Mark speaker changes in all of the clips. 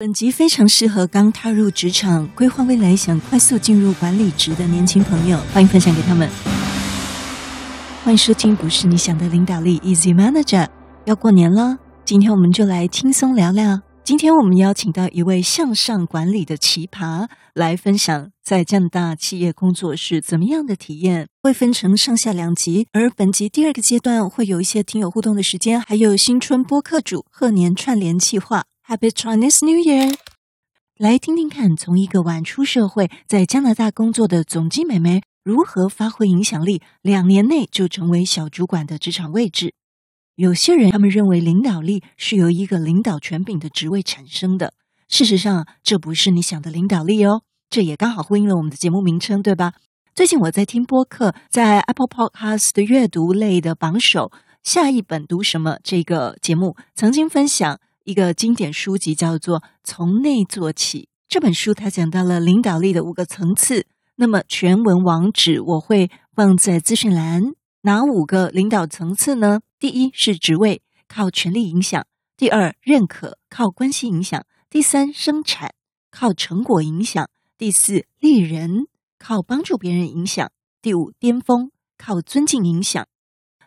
Speaker 1: 本集非常适合刚踏入职场、规划未来、想快速进入管理职的年轻朋友，欢迎分享给他们。欢迎收听《不是你想的领导力》，Easy Manager。要过年了，今天我们就来轻松聊聊。今天我们邀请到一位向上管理的奇葩，来分享在加拿大企业工作是怎么样的体验。会分成上下两集，而本集第二个阶段会有一些听友互动的时间，还有新春播客主贺年串联计划。Happy Chinese New Year！来听听看，从一个晚出社会，在加拿大工作的总机美眉，如何发挥影响力，两年内就成为小主管的职场位置。有些人他们认为领导力是由一个领导权柄的职位产生的，事实上，这不是你想的领导力哦。这也刚好呼应了我们的节目名称，对吧？最近我在听播客，在 Apple Podcast 的阅读类的榜首，下一本读什么这个节目曾经分享。一个经典书籍叫做《从内做起》。这本书它讲到了领导力的五个层次。那么全文网址我会放在资讯栏。哪五个领导层次呢？第一是职位，靠权力影响；第二认可，靠关系影响；第三生产，靠成果影响；第四利人，靠帮助别人影响；第五巅峰，靠尊敬影响。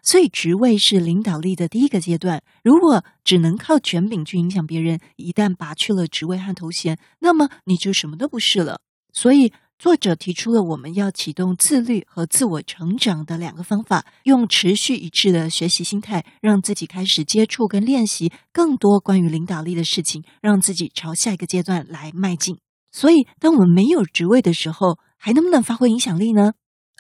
Speaker 1: 所以，职位是领导力的第一个阶段。如果只能靠权柄去影响别人，一旦拔去了职位和头衔，那么你就什么都不是了。所以，作者提出了我们要启动自律和自我成长的两个方法，用持续一致的学习心态，让自己开始接触跟练习更多关于领导力的事情，让自己朝下一个阶段来迈进。所以，当我们没有职位的时候，还能不能发挥影响力呢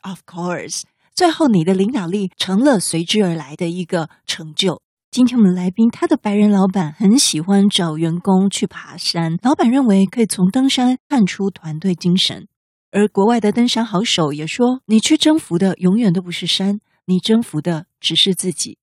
Speaker 1: ？Of course。最后，你的领导力成了随之而来的一个成就。今天我们来宾，他的白人老板很喜欢找员工去爬山。老板认为可以从登山看出团队精神，而国外的登山好手也说，你去征服的永远都不是山，你征服的只是自己。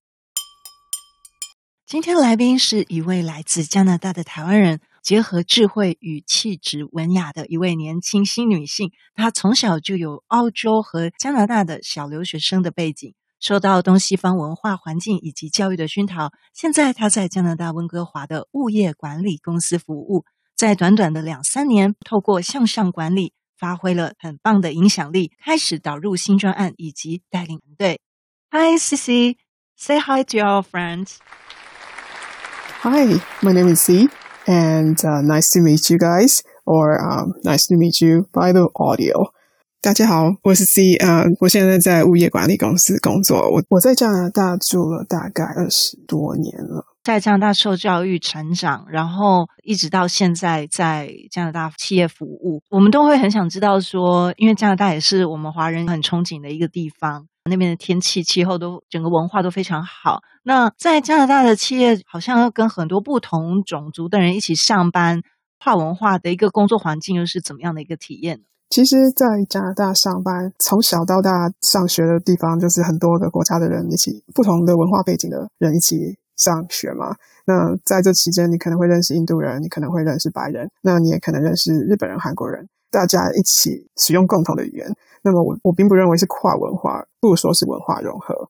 Speaker 1: 今天来宾是一位来自加拿大的台湾人。结合智慧与气质文雅的一位年轻新女性，她从小就有澳洲和加拿大的小留学生的背景，受到东西方文化环境以及教育的熏陶。现在她在加拿大温哥华的物业管理公司服务，在短短的两三年，透过向上管理，发挥了很棒的影响力，开始导入新专案以及带领团队。Hi, Cici, say hi to your friends.
Speaker 2: Hi, my name is C. And nice to meet you guys, or nice to meet you by the audio. 大家好，我是 C，呃，我现在在物业管理公司工作。我我在加拿大住了大概二十多年了，
Speaker 1: 在加拿大受教育成长，然后一直到现在在加拿大企业服务。我们都会很想知道说，因为加拿大也是我们华人很憧憬的一个地方。那边的天气、气候都整个文化都非常好。那在加拿大的企业，好像要跟很多不同种族的人一起上班，跨文化的一个工作环境又是怎么样的一个体验？
Speaker 2: 其实，在加拿大上班，从小到大上学的地方，就是很多个国家的人一起，不同的文化背景的人一起上学嘛。那在这期间，你可能会认识印度人，你可能会认识白人，那你也可能认识日本人、韩国人，大家一起使用共同的语言。那么我我并不认为是跨文化，不如说是文化融合。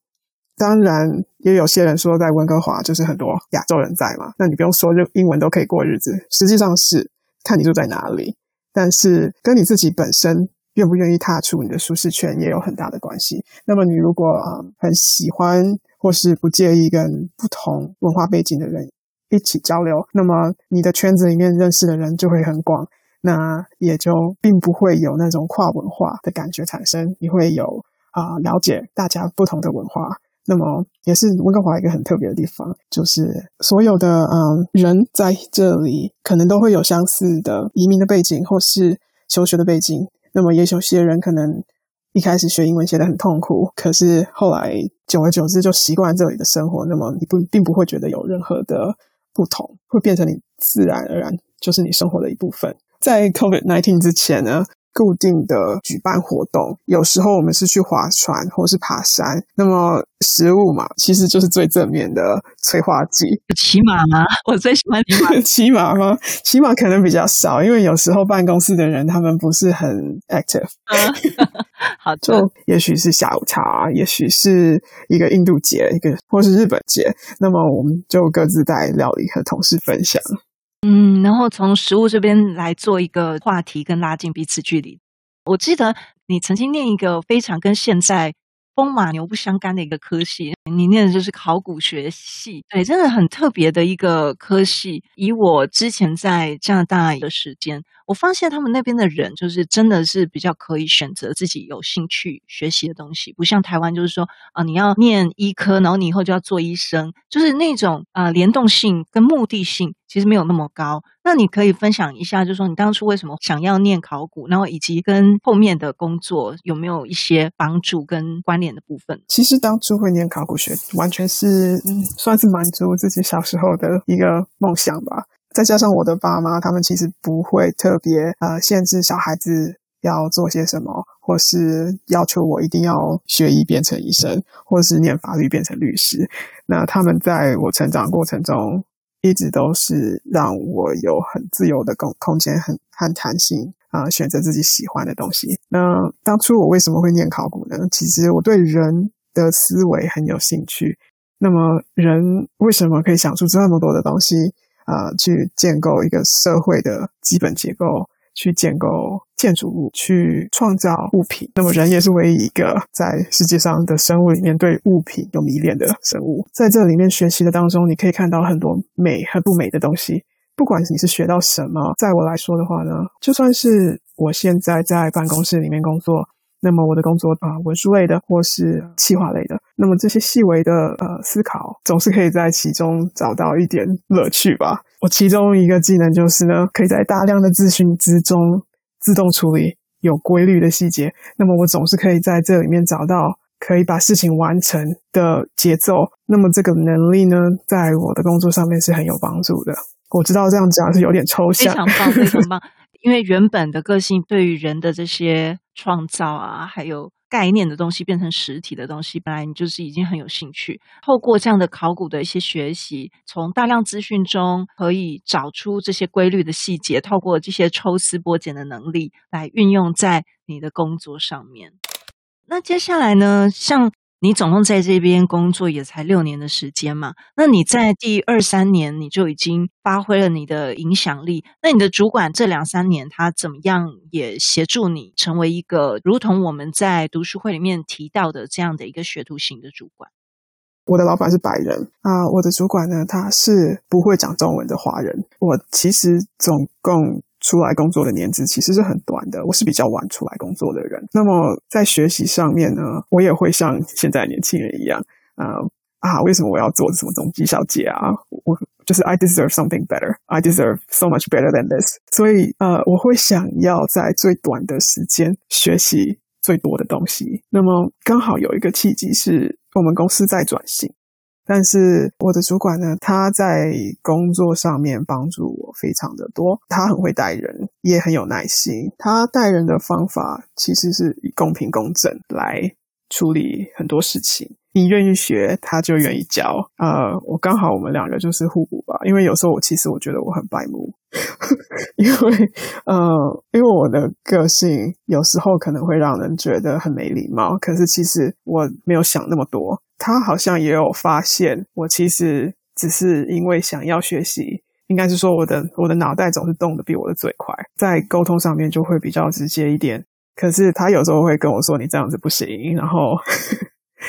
Speaker 2: 当然，也有些人说在温哥华就是很多亚洲人在嘛，那你不用说，就英文都可以过日子。实际上是看你住在哪里，但是跟你自己本身愿不愿意踏出你的舒适圈也有很大的关系。那么你如果啊很喜欢或是不介意跟不同文化背景的人一起交流，那么你的圈子里面认识的人就会很广。那也就并不会有那种跨文化的感觉产生，你会有啊、了解大家不同的文化。那么也是温哥华一个很特别的地方，就是所有的嗯人在这里可能都会有相似的移民的背景或是求学的背景。那么也有些人可能一开始学英文学得很痛苦，可是后来久而久之就习惯这里的生活。那么你不并不会觉得有任何的不同，会变成你自然而然就是你生活的一部分。在 COVID nineteen 之前呢，固定的举办活动，有时候我们是去划船或是爬山。那么食物嘛，其实就是最正面的催化剂。
Speaker 1: 骑马吗？我最喜欢骑马。
Speaker 2: 骑马吗？骑马可能比较少，因为有时候办公室的人他们不是很 active。
Speaker 1: 好，
Speaker 2: 就也许是下午茶，也许是一个印度节，一个或是日本节。那么我们就各自带料理和同事分享。
Speaker 1: 嗯，然后从食物这边来做一个话题，跟拉近彼此距离。我记得你曾经念一个非常跟现在风马牛不相干的一个科系，你念的就是考古学系，对，真的很特别的一个科系。以我之前在加拿大的时间，我发现他们那边的人就是真的是比较可以选择自己有兴趣学习的东西，不像台湾，就是说啊、你要念医科，然后你以后就要做医生，就是那种啊、呃、联动性跟目的性其实没有那么高。那你可以分享一下，就是说你当初为什么想要念考古，然后以及跟后面的工作有没有一些帮助跟关联的部分？
Speaker 2: 其实当初会念考古学，完全是嗯，算是满足自己小时候的一个梦想吧。再加上我的爸妈，他们其实不会特别呃限制小孩子要做些什么，或是要求我一定要学医变成医生，或是念法律变成律师。那他们在我成长过程中，一直都是让我有很自由的空空间，很很弹性啊，呃，选择自己喜欢的东西。那当初我为什么会念考古呢？其实我对人的思维很有兴趣。那么人为什么可以想出这么多的东西啊，去建构一个社会的基本结构？去建构建筑物，去创造物品。那么人也是唯一一个在世界上的生物里面对物品有迷恋的生物。在这里面学习的当中，你可以看到很多美和不美的东西。不管你是学到什么，在我来说的话呢，就算是我现在在办公室里面工作。那么我的工作啊，文书类的或是企划类的，那么这些细微的呃思考，总是可以在其中找到一点乐趣吧。我其中一个技能就是呢，可以在大量的资讯之中自动处理有规律的细节。那么我总是可以在这里面找到可以把事情完成的节奏。那么这个能力呢，在我的工作上面是很有帮助的。我知道这样讲是有点抽象，
Speaker 1: 非常棒，非常棒。因为原本的个性对于人的这些创造啊，还有概念的东西变成实体的东西，本来你就是已经很有兴趣。透过这样的考古的一些学习，从大量资讯中可以找出这些规律的细节，透过这些抽丝剥茧的能力来运用在你的工作上面。那接下来呢，像。你总共在这边工作也才六年的时间嘛？那你在第二三年你就已经发挥了你的影响力。那你的主管这两三年他怎么样也协助你成为一个如同我们在读书会里面提到的这样的一个学徒型的主管？
Speaker 2: 我的老板是白人啊，我的主管呢，他是不会讲中文的华人。我其实总共。出来工作的年资其实是很短的，我是比较晚出来工作的人。那么在学习上面呢，我也会像现在年轻人一样，呃啊，为什么我要做什么总机小姐啊？我就是 I deserve something better, I deserve so much better than this。所以呃，我会想要在最短的时间学习最多的东西。那么刚好有一个契机是我们公司在转型。但是我的主管呢，他在工作上面帮助我非常的多。他很会带人，也很有耐心。他带人的方法其实是以公平公正来处理很多事情。你愿意学，他就愿意教。呃，我刚好我们两个就是互补吧。因为有时候我其实我觉得我很白目，因为呃，因为我的个性有时候可能会让人觉得很没礼貌。可是其实我没有想那么多。他好像也有发现，我其实只是因为想要学习，应该是说我的我的脑袋总是动得比我的嘴快，在沟通上面就会比较直接一点。可是他有时候会跟我说：“你这样子不行。”然后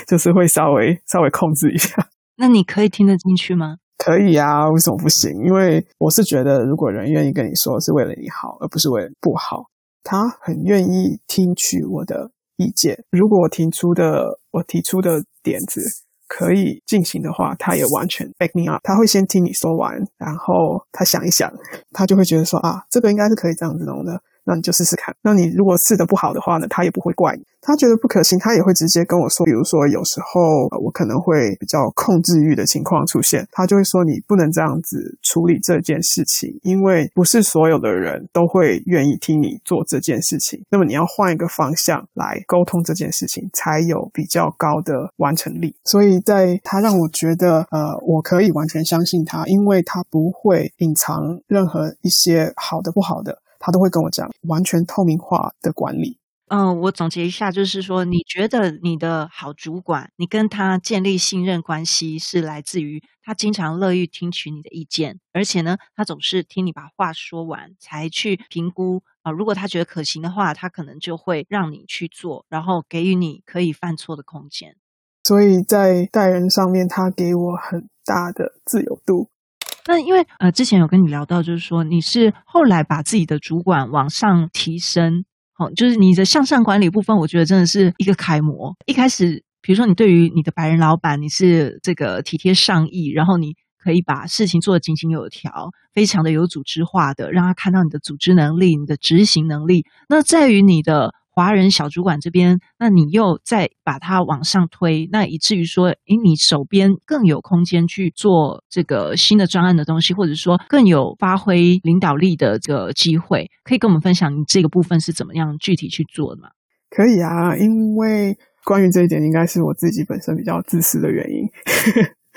Speaker 2: 就是会稍微稍微控制一下。
Speaker 1: 那你可以听得进去吗？
Speaker 2: 可以啊，为什么不行？因为我是觉得，如果人愿意跟你说是为了你好，而不是为了不好，他很愿意听取我的意见。如果我提出的我提出的点子可以进行的话，他也完全 back me up。他会先听你说完，然后他想一想，他就会觉得说啊，这个应该是可以这样子弄的。那你就试试看。那你如果试得不好的话呢，他也不会怪你。他觉得不可行，他也会直接跟我说。比如说，有时候我可能会比较控制欲的情况出现，他就会说你不能这样子处理这件事情，因为不是所有的人都会愿意听你做这件事情。那么你要换一个方向来沟通这件事情，才有比较高的完成力。所以在他让我觉得，呃，我可以完全相信他，因为他不会隐藏任何一些好的不好的。他都会跟我讲完全透明化的管理，
Speaker 1: 嗯，我总结一下，就是说，你觉得你的好主管，你跟他建立信任关系，是来自于他经常乐于听取你的意见，而且呢，他总是听你把话说完，才去评估啊。如果他觉得可行的话，他可能就会让你去做，然后给予你可以犯错的空间。
Speaker 2: 所以在待人上面，他给我很大的自由度。
Speaker 1: 那因为呃，之前有跟你聊到，就是说你是后来把自己的主管往上提升。哦，就是你的向上管理部分，我觉得真的是一个楷模。一开始，比如说你对于你的白人老板，你是这个体贴上意，然后你可以把事情做得井井有条，非常的有组织化的，让他看到你的组织能力、你的执行能力。那在于你的。华人小主管这边，那你又再把它往上推，那以至于说，诶，你手边更有空间去做这个新的专案的东西，或者说更有发挥领导力的这个机会，可以跟我们分享你这个部分是怎么样具体去做的吗？
Speaker 2: 可以啊，因为关于这一点，应该是我自己本身比较自私的原因。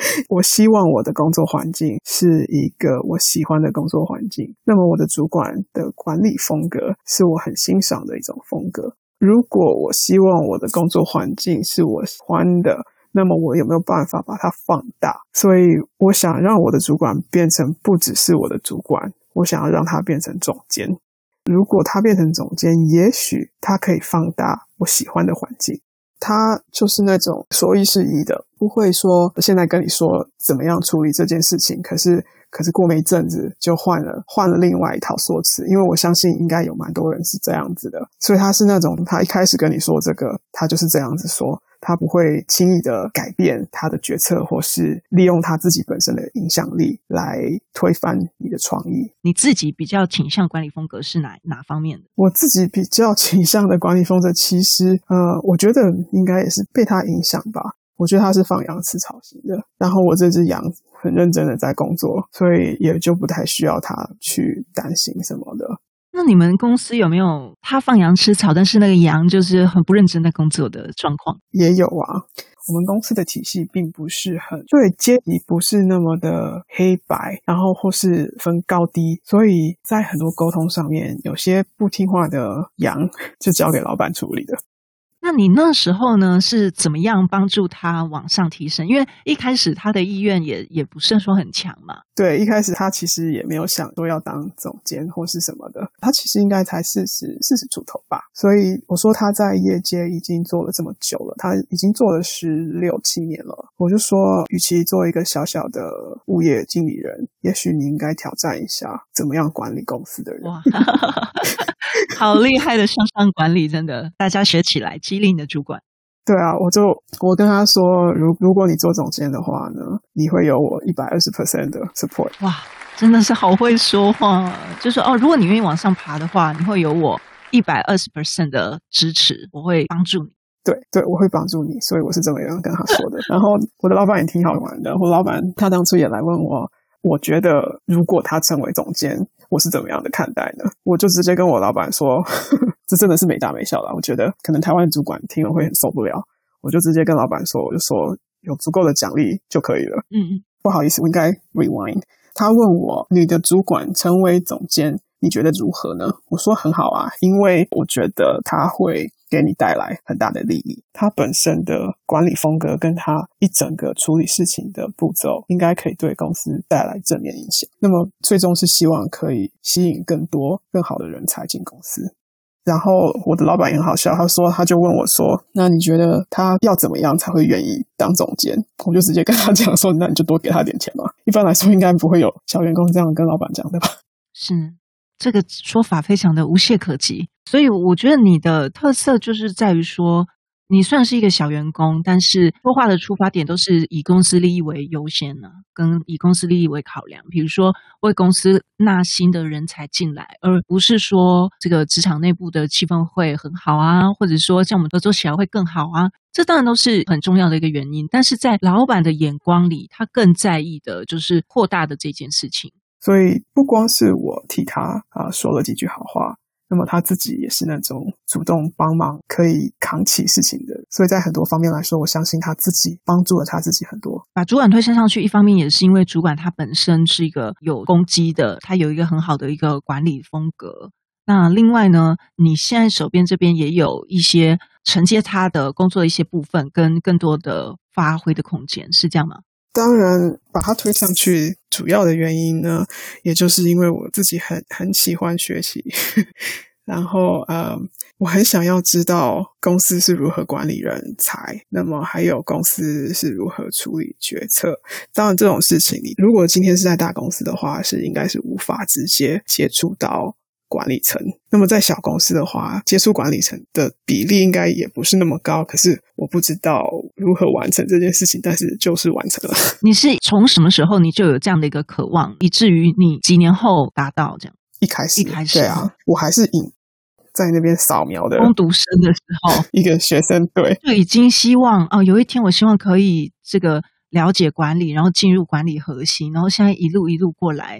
Speaker 2: 我希望我的工作环境是一个我喜欢的工作环境。那么我的主管的管理风格是我很欣赏的一种风格。如果我希望我的工作环境是我喜欢的，那么我有没有办法把它放大？所以我想让我的主管变成不只是我的主管，我想要让他变成总监。如果他变成总监，也许他可以放大我喜欢的环境。他就是那种说一是一的，不会说现在跟你说怎么样处理这件事情，可是可是过没一阵子就换了换了另外一套说辞，因为我相信应该有蛮多人是这样子的，所以他是那种他一开始跟你说这个，他就是这样子说。他不会轻易的改变他的决策，或是利用他自己本身的影响力来推翻你的创意。
Speaker 1: 你自己比较倾向管理风格是哪哪方面的？
Speaker 2: 我自己比较倾向的管理风格，其实呃，我觉得应该也是被他影响吧。我觉得他是放羊吃草型的，然后我这只羊很认真的在工作，所以也就不太需要他去担心什么的。
Speaker 1: 那你们公司有没有他放羊吃草，但是那个羊就是很不认真在工作的状况？
Speaker 2: 也有啊。我们公司的体系并不是很对阶级，不是那么的黑白，然后或是分高低，所以在很多沟通上面，有些不听话的羊 就交给老板处理的。
Speaker 1: 那你那时候呢，是怎么样帮助他往上提升？因为一开始他的意愿也也不是说很强嘛。
Speaker 2: 对，一开始他其实也没有想说要当总监或是什么的，他其实应该才四十四十出头吧。所以我说他在业界已经做了这么久了，他已经做了十六七年了。我就说，与其做一个小小的物业经理人，也许你应该挑战一下怎么样管理公司的人。哇
Speaker 1: 好厉害的向上管理，真的，大家学起来，激励你的主管。
Speaker 2: 对啊，我就我跟他说，如如果你做总监的话呢，你会有我一百二十 percent 的 support。
Speaker 1: 哇，真的是好会说话，就是哦，如果你愿意往上爬的话，你会有我一百二十 percent 的支持，我会帮助你。
Speaker 2: 对对，我会帮助你，所以我是这么样跟他说的。然后我的老板也挺好玩的，我老板他当初也来问我。我觉得，如果他成为总监，我是怎么样的看待呢？我就直接跟我老板说，这真的是没大没小了。我觉得可能台湾主管听了会很受不了。我就直接跟老板说，我就说有足够的奖励就可以了。嗯嗯，不好意思，我应该 rewind。他问我，你的主管成为总监，你觉得如何呢？我说很好啊，因为我觉得他会。给你带来很大的利益，他本身的管理风格跟他一整个处理事情的步骤，应该可以对公司带来正面影响。那么最终是希望可以吸引更多更好的人才进公司。然后我的老板也很好笑，他说他就问我说：“那你觉得他要怎么样才会愿意当总监？”我就直接跟他讲说：“那你就多给他点钱嘛。”一般来说，应该不会有小员工这样跟老板讲的吧？
Speaker 1: 是。这个说法非常的无懈可击，所以我觉得你的特色就是在于说，你算是一个小员工，但是说话的出发点都是以公司利益为优先呢，跟以公司利益为考量。比如说，为公司纳新的人才进来，而不是说这个职场内部的气氛会很好啊，或者说像我们合作起来会更好啊，这当然都是很重要的一个原因。但是在老板的眼光里，他更在意的就是扩大的这件事情。
Speaker 2: 所以不光是我替他啊说了几句好话，那么他自己也是那种主动帮忙、可以扛起事情的。所以在很多方面来说，我相信他自己帮助了他自己很多。
Speaker 1: 把主管推升上去，一方面也是因为主管他本身是一个有攻击的，他有一个很好的一个管理风格。那另外呢，你现在手边这边也有一些承接他的工作的一些部分，跟更多的发挥的空间，是这样吗？
Speaker 2: 当然，把它推上去，主要的原因呢，也就是因为我自己很很喜欢学习，然后呃，我很想要知道公司是如何管理人才，那么还有公司是如何处理决策。当然，这种事情你如果今天是在大公司的话，是应该是无法直接接触到。管理层，那么在小公司的话，接触管理层的比例应该也不是那么高。可是我不知道如何完成这件事情，但是就是完成了。
Speaker 1: 你是从什么时候你就有这样的一个渴望，以至于你几年后达到这样？
Speaker 2: 一开始，
Speaker 1: 一开始，
Speaker 2: 对啊，我还是以在那边扫描的
Speaker 1: 工读生的时候，
Speaker 2: 一个学生，对，
Speaker 1: 就已经希望哦，有一天我希望可以这个了解管理，然后进入管理核心，然后现在一路一路过来。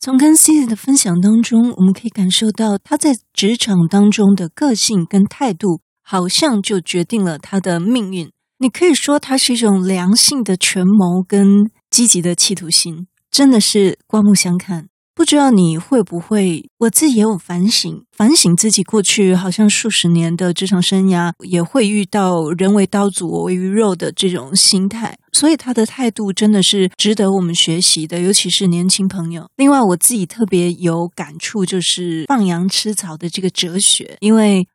Speaker 1: 从跟 Cici 的分享当中，我们可以感受到他在职场当中的个性跟态度，好像就决定了他的命运。你可以说，他是一种良性的权谋跟积极的企图心，真的是刮目相看。不知道你会不会，我自己也有反省，反省自己过去好像数十年的职场生涯，也会遇到人为刀俎我为鱼肉的这种心态，所以他的态度真的是值得我们学习的，尤其是年轻朋友。另外，我自己特别有感触，就是放羊吃草的这个哲学，因为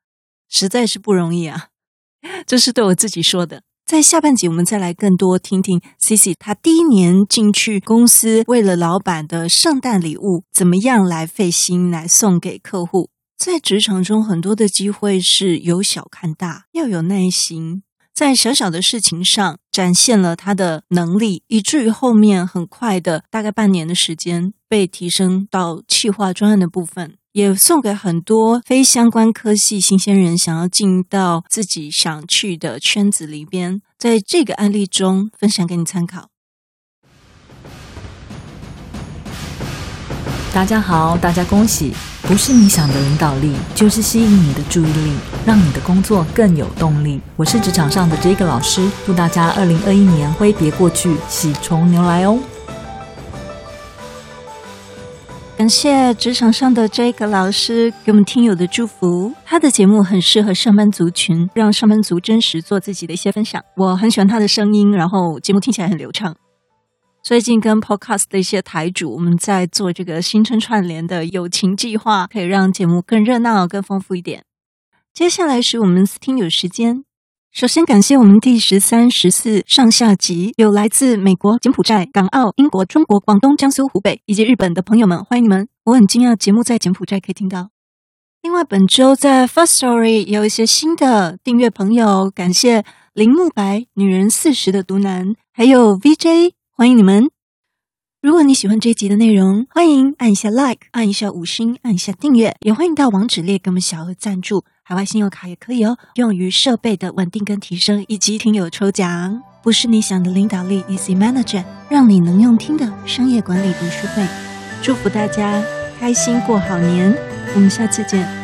Speaker 1: 实在是不容易啊，这是对我自己说的。在下半集，我们再来更多听听 Cici 她第一年进去公司，为了老板的圣诞礼物，怎么样来费心来送给客户。在职场中，很多的机会是由小看大，要有耐心，在小小的事情上展现了他的能力，以至于后面很快的，大概半年的时间，被提升到企划专案的部分。也送给很多非相关科系新鲜人，想要进到自己想去的圈子里边，在这个案例中分享给你参考。
Speaker 3: 大家好，大家恭喜！不是你想的领导力，就是吸引你的注意力，让你的工作更有动力。我是职场上的 Jake 老师，祝大家二零二一年挥别过去，喜从牛来哦！
Speaker 1: 感谢职场上的 Jake 老师给我们听友的祝福。他的节目很适合上班族群，让上班族真实做自己的一些分享。我很喜欢他的声音，然后节目听起来很流畅。最近跟 Podcast 的一些台主，我们在做这个新春串联的友情计划，可以让节目更热闹、更丰富一点。接下来是我们听友时间。首先感谢我们第十三、十四上下集有来自美国、柬埔寨、港澳、英国、中国、广东、江苏、湖北以及日本的朋友们，欢迎你们！我很惊讶节目在柬埔寨可以听到。另外，本周在 Firstory 有一些新的订阅朋友，感谢林慕白、女人四十的独男，还有 VJ，欢迎你们！如果你喜欢这一集的内容，欢迎按一下 Like，按一下五星，按一下订阅，也欢迎到网址列给我们小额赞助。海外信用卡也可以哦，用于设备的稳定跟提升，以及听友抽奖。不是你想的领导力，Easy Manager，让你能用听的商业管理读书会。祝福大家开心过好年，我们下次见。